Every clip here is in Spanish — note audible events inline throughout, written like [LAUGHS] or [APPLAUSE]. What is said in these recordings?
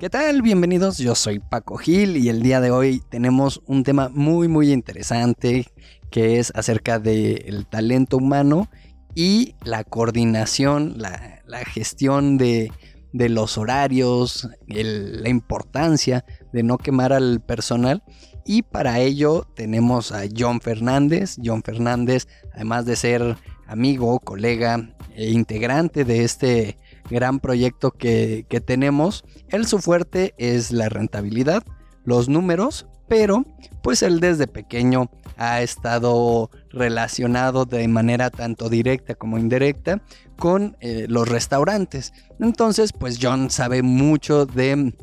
¿Qué tal? Bienvenidos, yo soy Paco Gil y el día de hoy tenemos un tema muy muy interesante que es acerca del talento humano y la coordinación, la, gestión de, de los horarios, la importancia de no quemar al personal. Y para ello tenemos a John Fernández. John Fernández, además de ser amigo, colega e integrante de este gran proyecto que, que tenemos, él su fuerte es la rentabilidad, los números, pero pues él desde pequeño ha estado relacionado de manera tanto directa como indirecta con eh, los restaurantes. Entonces, pues John sabe mucho de,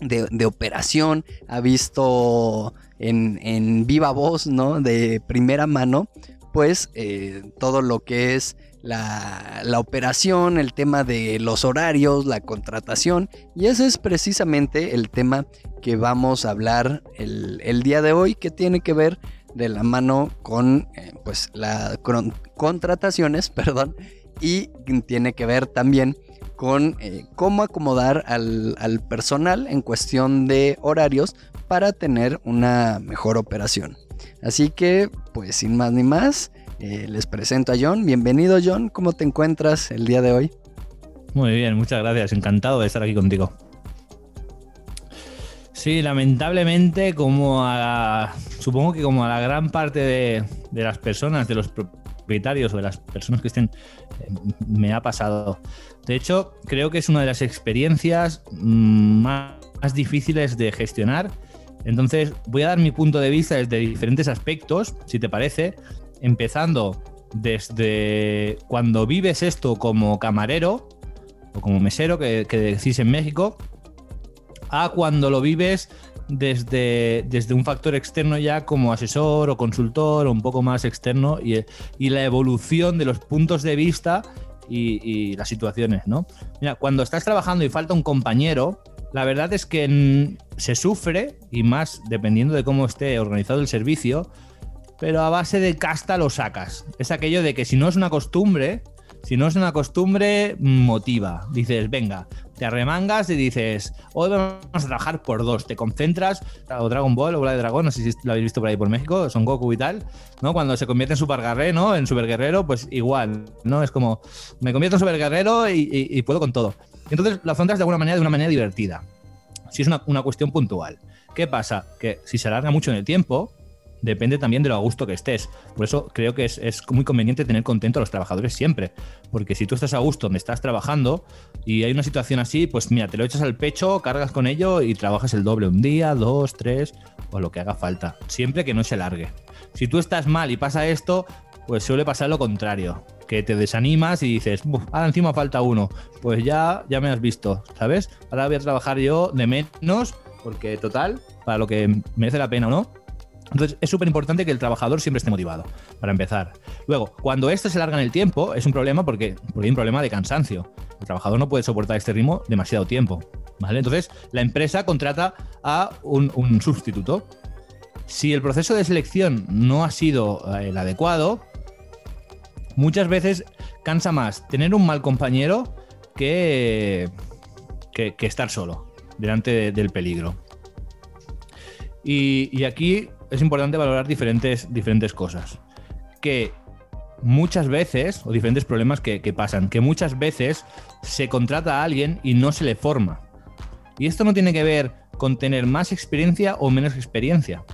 de, operación, ha visto en, en viva voz, ¿no? De primera mano, pues eh, todo lo que es la, la operación, el tema de los horarios, la contratación, y ese es precisamente el tema que vamos a hablar el, el día de hoy, que tiene que ver de la mano con eh, pues las contrataciones, [LAUGHS] perdón, y tiene que ver también con eh, cómo acomodar al, al personal en cuestión de horarios para tener una mejor operación. Así que, pues sin más ni más, eh, les presento a John. Bienvenido John, ¿cómo te encuentras el día de hoy? Muy bien, muchas gracias. Encantado de estar aquí contigo. Sí, lamentablemente, como a, supongo que como a la gran parte de, las personas, de los propietarios o de las personas que estén, eh, me ha pasado. De hecho, creo que es una de las experiencias mm, más difíciles de gestionar. Entonces, voy a dar mi punto de vista desde diferentes aspectos, si te parece, empezando desde cuando vives esto como camarero o como mesero, que, decís en México, a cuando lo vives desde, desde un factor externo ya como asesor o consultor o un poco más externo y, la evolución de los puntos de vista y, y las situaciones, ¿no? Mira, cuando estás trabajando y falta un compañero, la verdad es que se sufre y más dependiendo de cómo esté organizado el servicio, pero a base de casta lo sacas. Es aquello de que si no es una costumbre, si no es una costumbre, motiva. Dices, venga, te arremangas y dices, hoy vamos a trabajar por dos. Te concentras, o Dragon Ball o Bola de Dragón, no sé si lo habéis visto por ahí por México, Son Goku y tal, ¿no? Cuando se convierte en Super Guerrero, ¿no? En Super Guerrero, pues igual, ¿no? Es como, me convierto en Super Guerrero y, puedo con todo. Entonces lo afrontas de alguna manera, de una manera divertida. Si es una cuestión puntual. ¿Qué pasa? Que si se alarga mucho en el tiempo, depende también de lo a gusto que estés. Por eso creo que es, es muy conveniente tener contento a los trabajadores siempre. Porque si tú estás a gusto donde estás trabajando y hay una situación así, pues mira, te lo echas al pecho, cargas con ello y trabajas el doble un día, dos, tres o lo que haga falta. Siempre que no se largue. Si tú estás mal y pasa esto, pues suele pasar lo contrario. Que te desanimas y dices, "Buf, ahora encima falta uno. Pues ya, ya me has visto, ¿sabes? Ahora voy a trabajar yo de menos, porque total, para lo que merece la pena no, entonces es súper importante que el trabajador siempre esté motivado, para empezar. Luego, cuando esto se larga en el tiempo, es un problema porque, porque hay un problema de cansancio. El trabajador no puede soportar este ritmo demasiado tiempo. ¿vale? Entonces, la empresa contrata a un, sustituto. Si el proceso de selección no ha sido eh, el adecuado, muchas veces cansa más tener un mal compañero que, que, estar solo delante de- del peligro. Y aquí es importante valorar diferentes, diferentes cosas. Que muchas veces, o diferentes problemas que, que pasan, que muchas veces se contrata a alguien y no se le forma. Y esto no tiene que ver con tener más experiencia o menos experiencia,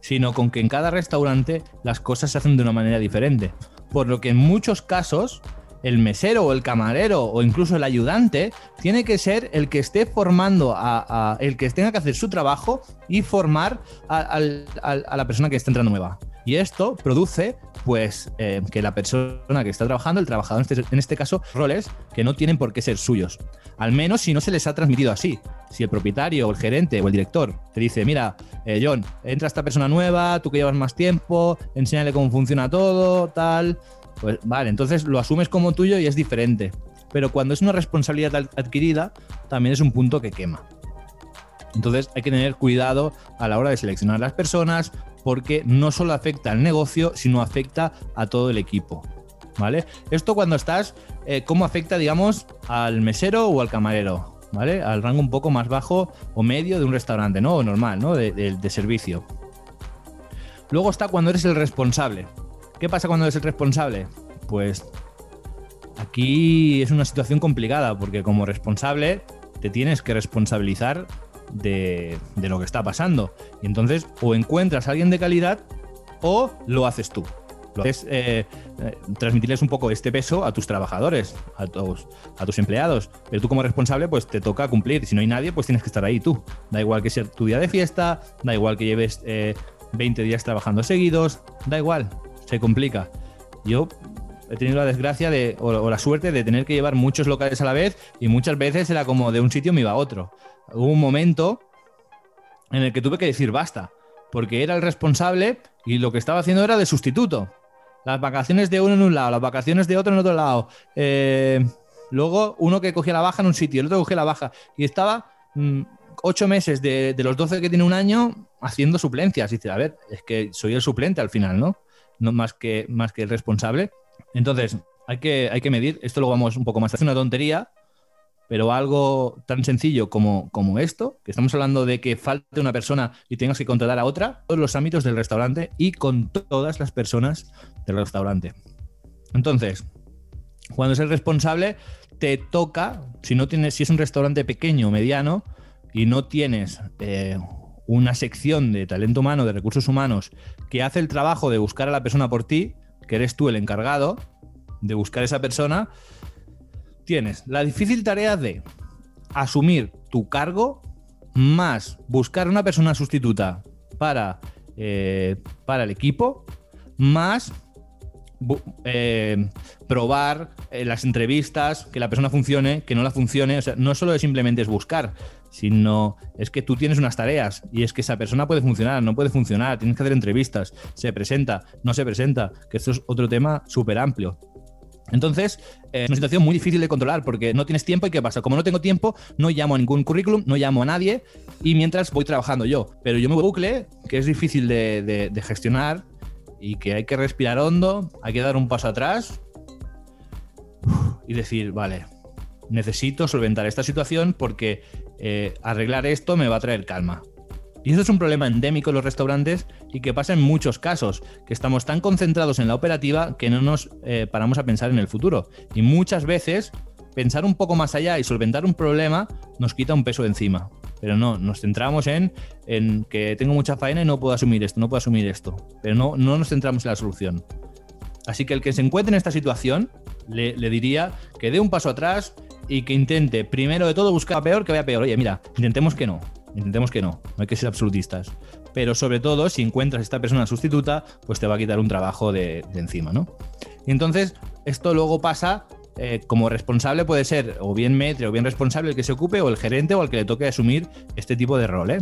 sino con que en cada restaurante las cosas se hacen de una manera diferente. Por lo que en muchos casos el mesero o el camarero o incluso el ayudante tiene que ser el que esté formando a, el que tenga que hacer su trabajo y formar a, a la persona que está entrando nueva. Y esto produce pues eh, que la persona que está trabajando, el trabajador en este, en este, caso, roles que no tienen por qué ser suyos. Al menos si no se les ha transmitido así. Si el propietario o el gerente o el director te dice, mira, eh, John, entra esta persona nueva, tú que llevas más tiempo, enséñale cómo funciona todo, tal. Pues vale, entonces lo asumes como tuyo y es diferente. Pero cuando es una responsabilidad adquirida, también es un punto que quema. Entonces hay que tener cuidado a la hora de seleccionar las personas porque no solo afecta al negocio, sino afecta a todo el equipo. ¿Vale? Esto cuando estás, eh, ¿cómo afecta, digamos, al mesero o al camarero? ¿Vale? Al rango un poco más bajo o medio de un restaurante, ¿no? O normal, ¿no? De, de servicio. Luego está cuando eres el responsable. ¿Qué pasa cuando eres el responsable? Pues aquí es una situación complicada porque como responsable te tienes que responsabilizar de, lo que está pasando. Y entonces o encuentras a alguien de calidad o lo haces tú. Lo es eh, eh, transmitirles un poco este peso a tus trabajadores, a tus, empleados. Pero tú como responsable, pues te toca cumplir. Si no hay nadie, pues tienes que estar ahí tú. Da igual que sea tu día de fiesta, da igual que lleves 20 eh, días trabajando seguidos, da igual, se complica. Yo he tenido la desgracia de, o, la suerte de tener que llevar muchos locales a la vez y muchas veces era como de un sitio me iba a otro. Hubo un momento en el que tuve que decir basta, porque era el responsable y lo que estaba haciendo era de sustituto. Las vacaciones de uno en un lado, las vacaciones de otro en otro lado. Eh, luego uno que cogía la baja en un sitio, el otro cogía la baja. Y estaba mm, ocho meses de, los doce que tiene un año haciendo suplencias. Dice, a ver, es que soy el suplente al final, ¿no? No más que, más que el responsable. Entonces, hay que, hay que medir, esto lo vamos un poco más, es una tontería, pero algo tan sencillo como, como esto, que estamos hablando de que falte una persona y tengas que contratar a otra, todos los ámbitos del restaurante y con todas las personas del restaurante. Entonces, cuando es el responsable, te toca, si no tienes, si es un restaurante pequeño o mediano y no tienes eh, una sección de talento humano, de recursos humanos, que hace el trabajo de buscar a la persona por ti, que eres tú el encargado de buscar a esa persona, tienes la difícil tarea de asumir tu cargo más buscar una persona sustituta para, eh, para el equipo, más eh, probar eh, las entrevistas, que la persona funcione, que no la funcione. O sea, no solo simplemente es buscar, sino es que tú tienes unas tareas y es que esa persona puede funcionar, no puede funcionar, tienes que hacer entrevistas, se presenta, no se presenta, que esto es otro tema súper amplio. Entonces, eh, es una situación muy difícil de controlar porque no tienes tiempo y ¿qué pasa? Como no tengo tiempo, no llamo a ningún currículum, no llamo a nadie y mientras voy trabajando yo. Pero yo me bucle que es difícil de gestionar y que hay que respirar hondo, hay que dar un paso atrás y decir, vale, necesito solventar esta situación porque eh, arreglar esto me va a traer calma. Y eso es un problema endémico en los restaurantes y que pasa en muchos casos, que estamos tan concentrados en la operativa que no nos eh, paramos a pensar en el futuro. Y muchas veces pensar un poco más allá y solventar un problema nos quita un peso de encima. Pero no, nos centramos en, en que tengo mucha faena y no puedo asumir esto, no puedo asumir esto. Pero no, no nos centramos en la solución. Así que el que se encuentre en esta situación, le, le diría que dé un paso atrás y que intente, primero de todo, buscar peor que vaya peor. Oye, mira, intentemos que no. Intentemos que no. No hay que ser absolutistas. Pero sobre todo, si encuentras esta persona sustituta, pues te va a quitar un trabajo de, encima, ¿no? Y entonces, esto luego pasa eh, como responsable puede ser o bien metre o bien responsable el que se ocupe o el gerente o el que le toque asumir este tipo de rol. ¿eh?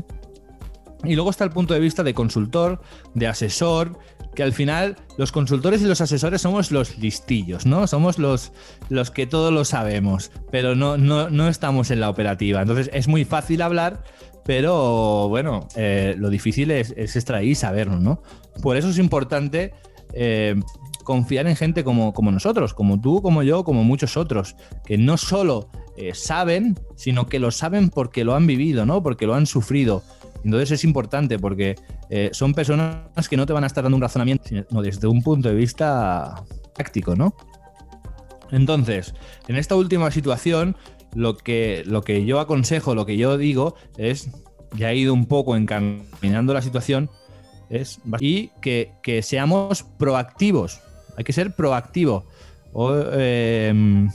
Y luego está el punto de vista de consultor, de asesor, que al final los consultores y los asesores somos los listillos, ¿no? Somos los, los que todo lo sabemos, pero no, no, estamos en la operativa. Entonces es muy fácil hablar, pero bueno, eh, lo difícil es, es, extraer y saberlo, ¿no? Por eso es importante eh, confiar en gente como, como, nosotros, como tú, como yo, como muchos otros, que no solo eh, saben, sino que lo saben porque lo han vivido, ¿no? Porque lo han sufrido entonces es importante porque eh, son personas que no te van a estar dando un razonamiento, sino desde un punto de vista práctico, ¿no? Entonces, en esta última situación, lo que, lo que yo aconsejo, lo que yo digo es, ya he ido un poco encaminando la situación, es, y que, seamos proactivos. Hay que ser proactivo. Em,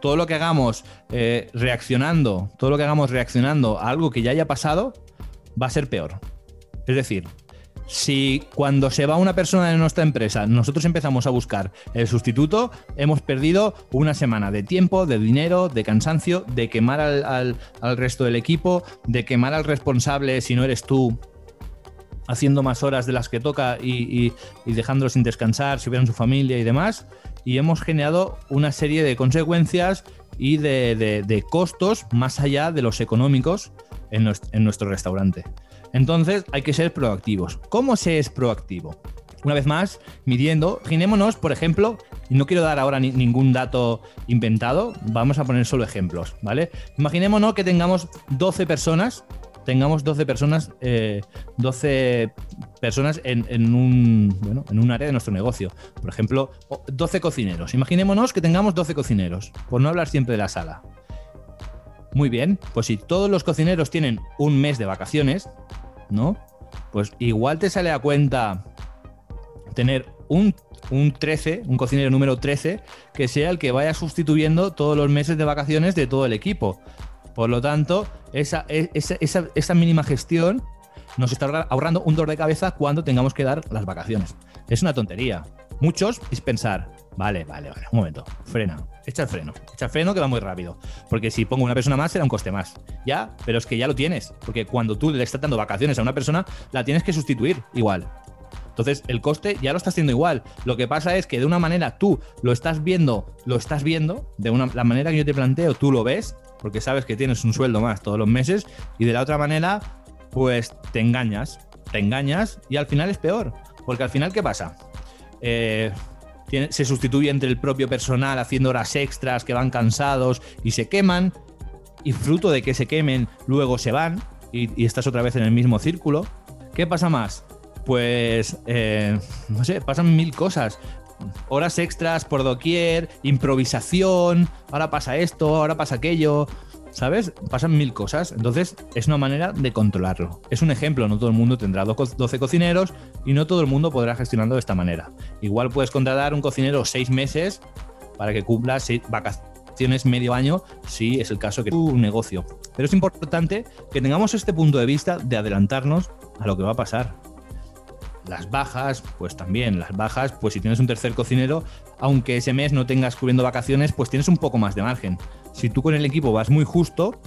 todo lo que hagamos eh, reaccionando, todo lo que hagamos reaccionando a algo que ya haya pasado, va a ser peor. Es decir, si cuando se va una persona de nuestra empresa, nosotros empezamos a buscar el sustituto, hemos perdido una semana de tiempo, de dinero, de cansancio, de quemar al, resto del equipo, de quemar al responsable si no eres tú haciendo más horas de las que toca y, dejándolo sin descansar, si hubieran su familia y demás. Y hemos generado una serie de consecuencias y de, costos más allá de los económicos en nuestro restaurante. Entonces hay que ser proactivos. ¿Cómo se es proactivo? Una vez más, midiendo, imaginémonos, por ejemplo, y no quiero dar ahora ningún dato inventado, vamos a poner solo ejemplos, ¿vale? Imaginémonos que tengamos 12 personas, tengamos 12 personas, 12 eh, personas en, un, bueno, en un área de nuestro negocio. Por ejemplo, 12 cocineros. Imaginémonos que tengamos 12 cocineros, por no hablar siempre de la sala. Muy bien, pues si todos los cocineros tienen un mes de vacaciones, ¿no? Pues igual te sale a cuenta tener un, 13, un cocinero número 13, que sea el que vaya sustituyendo todos los meses de vacaciones de todo el equipo. Por lo tanto, esa, esa, esa mínima gestión nos está ahorrando un dolor de cabeza cuando tengamos que dar las vacaciones. Es una tontería. Muchos es pensar, vale, vale, vale, un momento, frena, echa el freno, echa el freno que va muy rápido. Porque si pongo una persona más será un coste más. Ya, pero es que ya lo tienes. Porque cuando tú le estás dando vacaciones a una persona, la tienes que sustituir igual. Entonces, el coste ya lo estás haciendo igual. Lo que pasa es que de una manera tú lo estás viendo, lo estás viendo, de una, la manera que yo te planteo, tú lo ves, porque sabes que tienes un sueldo más todos los meses, y de la otra manera, pues te engañas, te engañas y al final es peor. Porque al final, ¿qué pasa? Eh, se sustituye entre el propio personal haciendo horas extras que van cansados y se queman, y fruto de que se quemen, luego se van y, estás otra vez en el mismo círculo. ¿Qué pasa más? Pues, eh, no sé, pasan mil cosas. Horas extras por doquier, improvisación, ahora pasa esto, ahora pasa aquello. ¿Sabes? Pasan mil cosas. Entonces, es una manera de controlarlo. Es un ejemplo, no todo el mundo tendrá 12 cocineros y no todo el mundo podrá gestionarlo de esta manera. Igual puedes contratar un cocinero seis meses para que cumpla seis vacaciones medio año, si es el caso que tu negocio. Pero es importante que tengamos este punto de vista de adelantarnos a lo que va a pasar. Las bajas, pues también, las bajas, pues si tienes un tercer cocinero, aunque ese mes no tengas cubriendo vacaciones, pues tienes un poco más de margen si tú con el equipo vas muy justo,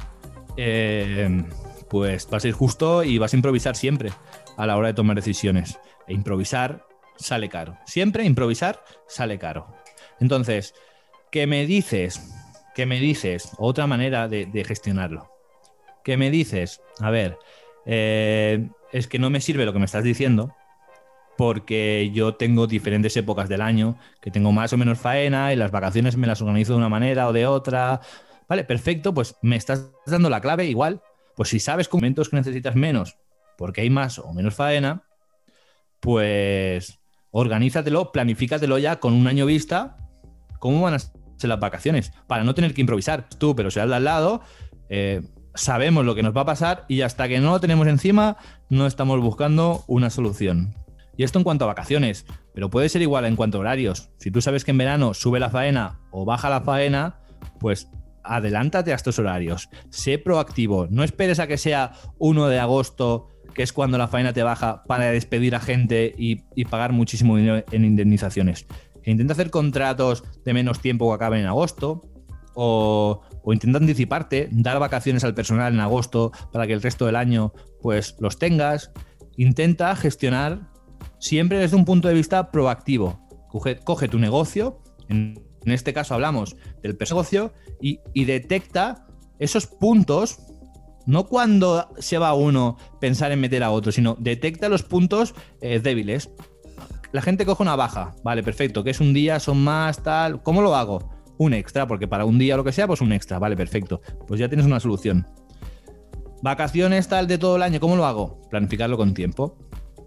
eh, pues vas a ir justo y vas a improvisar siempre a la hora de tomar decisiones. E improvisar sale caro. Siempre improvisar sale caro. Entonces, ¿qué me dices? ¿Qué me dices? Otra manera de, gestionarlo. ¿Qué me dices? A ver, eh, es que no me sirve lo que me estás diciendo porque yo tengo diferentes épocas del año, que tengo más o menos faena y las vacaciones me las organizo de una manera o de otra. Vale, perfecto, pues me estás dando la clave igual. Pues si sabes con momentos que necesitas menos, porque hay más o menos faena, pues organízatelo, planifícatelo ya con un año vista, cómo van a ser las vacaciones, para no tener que improvisar tú, pero sea de al lado, eh, sabemos lo que nos va a pasar y hasta que no lo tenemos encima, no estamos buscando una solución. Y esto en cuanto a vacaciones, pero puede ser igual en cuanto a horarios. Si tú sabes que en verano sube la faena o baja la faena, pues adelántate a estos horarios. Sé proactivo. No esperes a que sea 1 de agosto, que es cuando la faena te baja, para despedir a gente y, pagar muchísimo dinero en indemnizaciones. intenta hacer contratos de menos tiempo que acaben en agosto. O, o, intenta anticiparte, dar vacaciones al personal en agosto para que el resto del año pues los tengas. Intenta gestionar siempre desde un punto de vista proactivo. Coge, tu negocio, en, este caso hablamos del negocio, y, detecta esos puntos, no cuando se va uno pensar en meter a otro, sino detecta los puntos eh, débiles. La gente coge una baja, vale, perfecto, que es un día, son más, tal, ¿cómo lo hago? Un extra, porque para un día o lo que sea, pues un extra, vale, perfecto. Pues ya tienes una solución. Vacaciones tal de todo el año, ¿cómo lo hago? Planificarlo con tiempo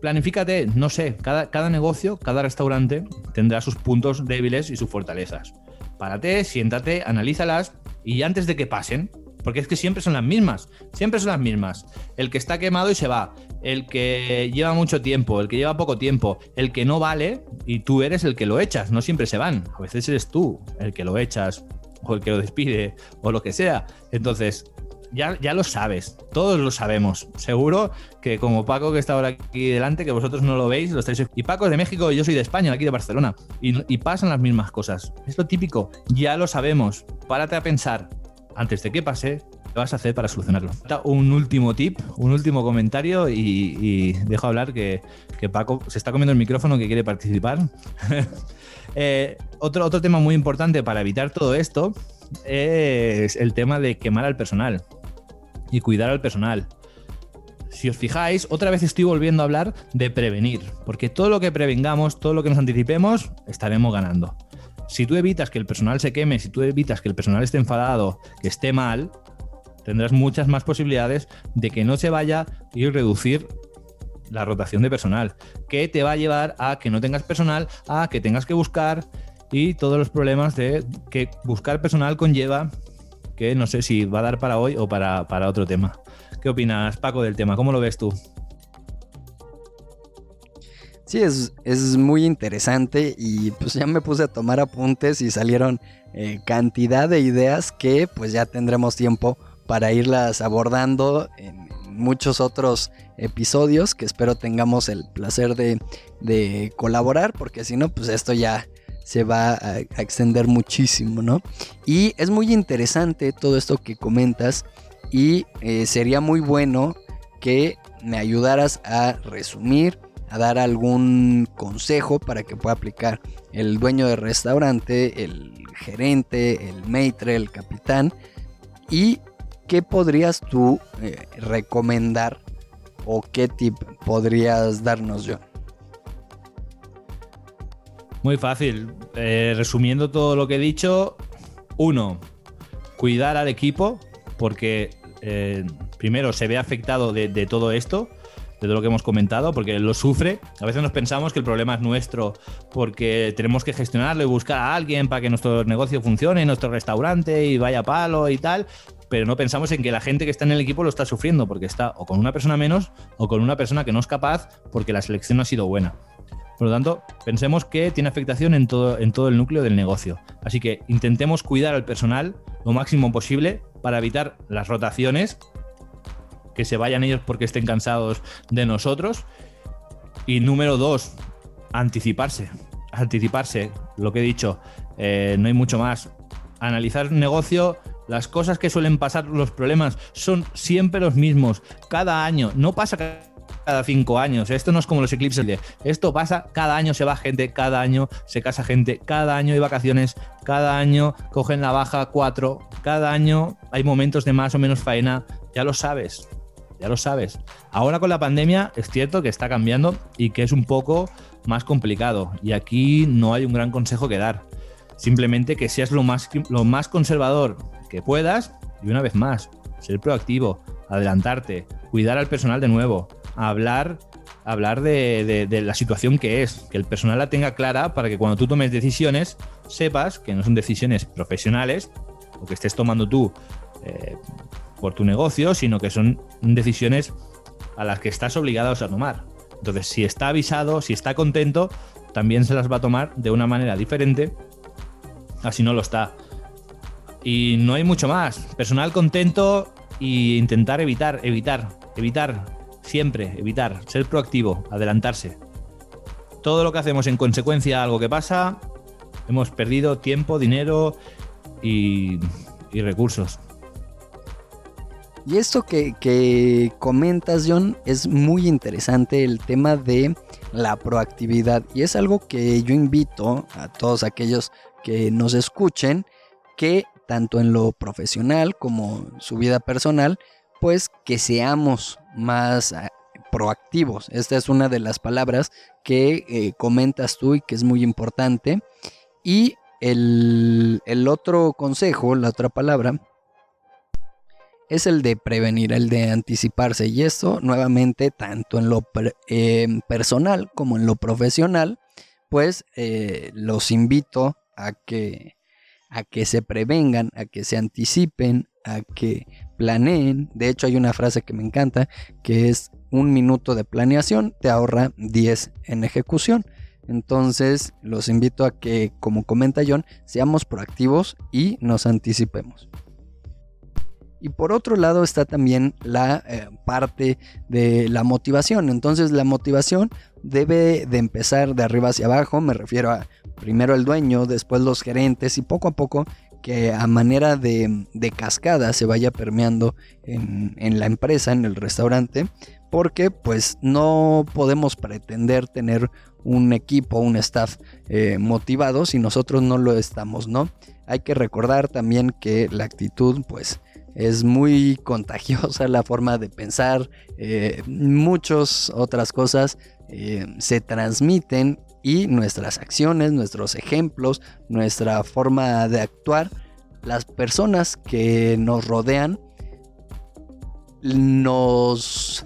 planifícate, no sé, cada, cada negocio, cada restaurante tendrá sus puntos débiles y sus fortalezas. Párate, siéntate, analízalas y antes de que pasen, porque es que siempre son las mismas, siempre son las mismas. El que está quemado y se va, el que lleva mucho tiempo, el que lleva poco tiempo, el que no vale y tú eres el que lo echas, no siempre se van, a veces eres tú el que lo echas o el que lo despide o lo que sea. Entonces, ya, ya lo sabes, todos lo sabemos. Seguro que como Paco que está ahora aquí delante, que vosotros no lo veis, lo estáis... Y Paco es de México, yo soy de España, aquí de Barcelona. Y, y pasan las mismas cosas. Es lo típico, ya lo sabemos. Párate a pensar, antes de que pase, ¿qué vas a hacer para solucionarlo? Un último tip, un último comentario y, dejo hablar que, que, Paco se está comiendo el micrófono que quiere participar. [LAUGHS] Eh, otro, otro tema muy importante para evitar todo esto es el tema de quemar al personal y cuidar al personal. Si os fijáis, otra vez estoy volviendo a hablar de prevenir, porque todo lo que prevengamos, todo lo que nos anticipemos, estaremos ganando. Si tú evitas que el personal se queme, si tú evitas que el personal esté enfadado, que esté mal, tendrás muchas más posibilidades de que no se vaya y reducir la rotación de personal, que te va a llevar a que no tengas personal, a que tengas que buscar y todos los problemas de que buscar personal conlleva que no sé si va a dar para hoy o para, otro tema. ¿Qué opinas, Paco, del tema? ¿Cómo lo ves tú? Sí, es, es, muy interesante y pues ya me puse a tomar apuntes y salieron eh, cantidad de ideas que pues ya tendremos tiempo para irlas abordando en muchos otros episodios que espero tengamos el placer de, de colaborar porque si no pues esto ya se va a, extender muchísimo, ¿no? Y es muy interesante todo esto que comentas y eh, sería muy bueno que me ayudaras a resumir, a dar algún consejo para que pueda aplicar el dueño del restaurante, el gerente, el maitre, el capitán y qué podrías tú eh, recomendar o qué tip podrías darnos yo. Muy fácil. Eh, resumiendo todo lo que he dicho, uno, cuidar al equipo, porque eh, primero se ve afectado de, todo esto, de todo lo que hemos comentado, porque lo sufre. A veces nos pensamos que el problema es nuestro porque tenemos que gestionarlo y buscar a alguien para que nuestro negocio funcione, nuestro restaurante y vaya palo y tal. Pero no pensamos en que la gente que está en el equipo lo está sufriendo porque está o con una persona menos o con una persona que no es capaz porque la selección no ha sido buena. Por lo tanto, pensemos que tiene afectación en todo, el núcleo del negocio. Así que intentemos cuidar al personal lo máximo posible para evitar las rotaciones, que se vayan ellos porque estén cansados de nosotros. Y número dos, anticiparse. Anticiparse, lo que he dicho, eh, no hay mucho más. Analizar el negocio, las cosas que suelen pasar, los problemas, son siempre los mismos. Cada año, no pasa cada cinco años. Esto no es como los eclipses esto pasa, cada año se va gente, cada año se casa gente, cada año hay vacaciones, cada año cogen la baja cuatro, cada año hay momentos de más o menos faena, ya lo sabes, ya lo sabes. Ahora con la pandemia es cierto que está cambiando y que es un poco más complicado y aquí no hay un gran consejo que dar. Simplemente que seas lo más, lo más conservador que puedas y una vez más, ser proactivo, adelantarte, cuidar al personal de nuevo, hablar, hablar de, la situación que es, que el personal la tenga clara para que cuando tú tomes decisiones sepas que no son decisiones profesionales o que estés tomando tú eh, por tu negocio, sino que son decisiones a las que estás obligado a tomar. Entonces, si está avisado, si está contento, también se las va a tomar de una manera diferente, así no lo está. Y no hay mucho más. Personal contento e intentar evitar, evitar, evitar Siempre evitar, ser proactivo, adelantarse. Todo lo que hacemos en consecuencia a algo que pasa, hemos perdido tiempo, dinero y, recursos. Y esto que, que, comentas, John, es muy interesante el tema de la proactividad. Y es algo que yo invito a todos aquellos que nos escuchen, que tanto en lo profesional como en su vida personal, pues que seamos más ah, proactivos. Esta es una de las palabras que eh, comentas tú y que es muy importante. Y el, otro consejo, la otra palabra, es el de prevenir, el de anticiparse. Y esto, nuevamente, tanto en lo em, personal como en lo profesional, pues eh, los invito a que, a que se prevengan, a que se anticipen, a que planeen. De hecho, hay una frase que me encanta que es un minuto de planeación te ahorra 10 en ejecución. Entonces, los invito a que, como comenta John, seamos proactivos y nos anticipemos. Y por otro lado está también la eh, parte de la motivación. Entonces la motivación debe de empezar de arriba hacia abajo. Me refiero a primero el dueño, después los gerentes y poco a poco que a manera de, cascada se vaya permeando en, la empresa, en el restaurante, porque pues no podemos pretender tener un equipo, un staff eh, motivado si nosotros no lo estamos, ¿no? Hay que recordar también que la actitud pues es muy [LAUGHS] contagiosa la forma de pensar, eh, muchas otras cosas eh, se transmiten y nuestras acciones, nuestros ejemplos, nuestra forma de actuar, las personas que nos rodean, nos,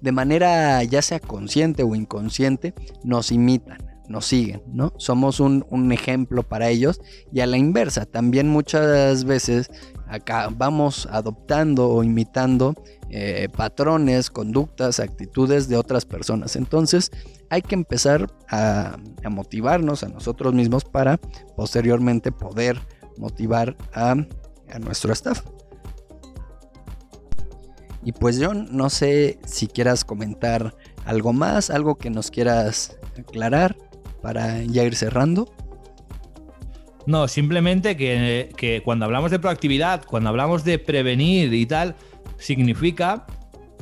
de manera ya sea consciente o inconsciente, nos imitan nos siguen, ¿no? Somos un, ejemplo para ellos y a la inversa, también muchas veces acá vamos adoptando o imitando eh, patrones, conductas, actitudes de otras personas. Entonces hay que empezar a, motivarnos a nosotros mismos para posteriormente poder motivar a, a nuestro staff. Y pues John, no sé si quieras comentar algo más, algo que nos quieras aclarar para ya ir cerrando? No, simplemente que, cuando hablamos de proactividad, cuando hablamos de prevenir y tal, significa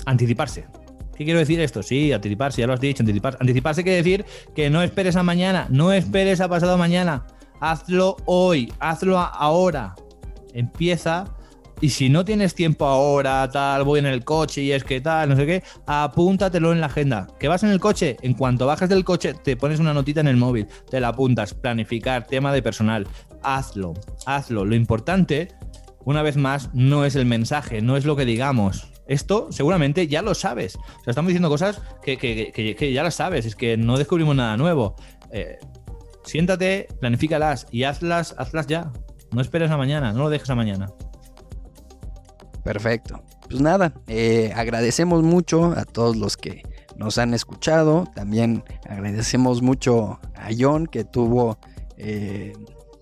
anticiparse. ¿Qué quiero decir esto? Sí, anticiparse, ya lo has dicho, anticiparse. Anticiparse quiere decir que no esperes a mañana, no esperes a pasado mañana. Hazlo hoy, hazlo ahora. Empieza y si no tienes tiempo ahora, tal, voy en el coche y es que tal, no sé qué, apúntatelo en la agenda. ¿Que vas en el coche? En cuanto bajas del coche, te pones una notita en el móvil, te la apuntas, planificar, tema de personal. Hazlo, hazlo. Lo importante, una vez más, no es el mensaje, no es lo que digamos. Esto seguramente ya lo sabes. O sea, estamos diciendo cosas que, ya las sabes, es que no descubrimos nada nuevo. Eh, siéntate, planifícalas y hazlas, hazlas ya. No esperes a mañana, no lo dejes a mañana. Perfecto. Pues nada, eh, agradecemos mucho a todos los que nos han escuchado. También agradecemos mucho a John que tuvo, eh,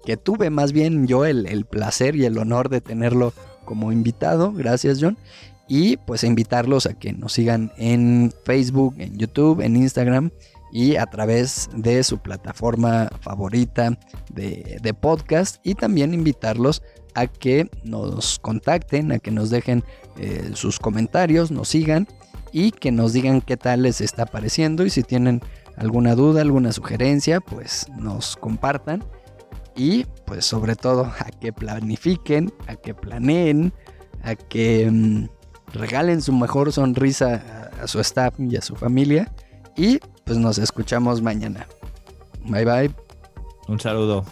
que tuve más bien yo el, placer y el honor de tenerlo como invitado. Gracias John. Y pues invitarlos a que nos sigan en Facebook, en YouTube, en Instagram y a través de su plataforma favorita de, de podcast. Y también invitarlos a que nos contacten, a que nos dejen eh, sus comentarios, nos sigan y que nos digan qué tal les está pareciendo y si tienen alguna duda, alguna sugerencia, pues nos compartan y pues sobre todo [LAUGHS] a que planifiquen, a que planeen, a que mm, regalen su mejor sonrisa a su staff y a su familia y pues nos escuchamos mañana. Bye bye. Un saludo.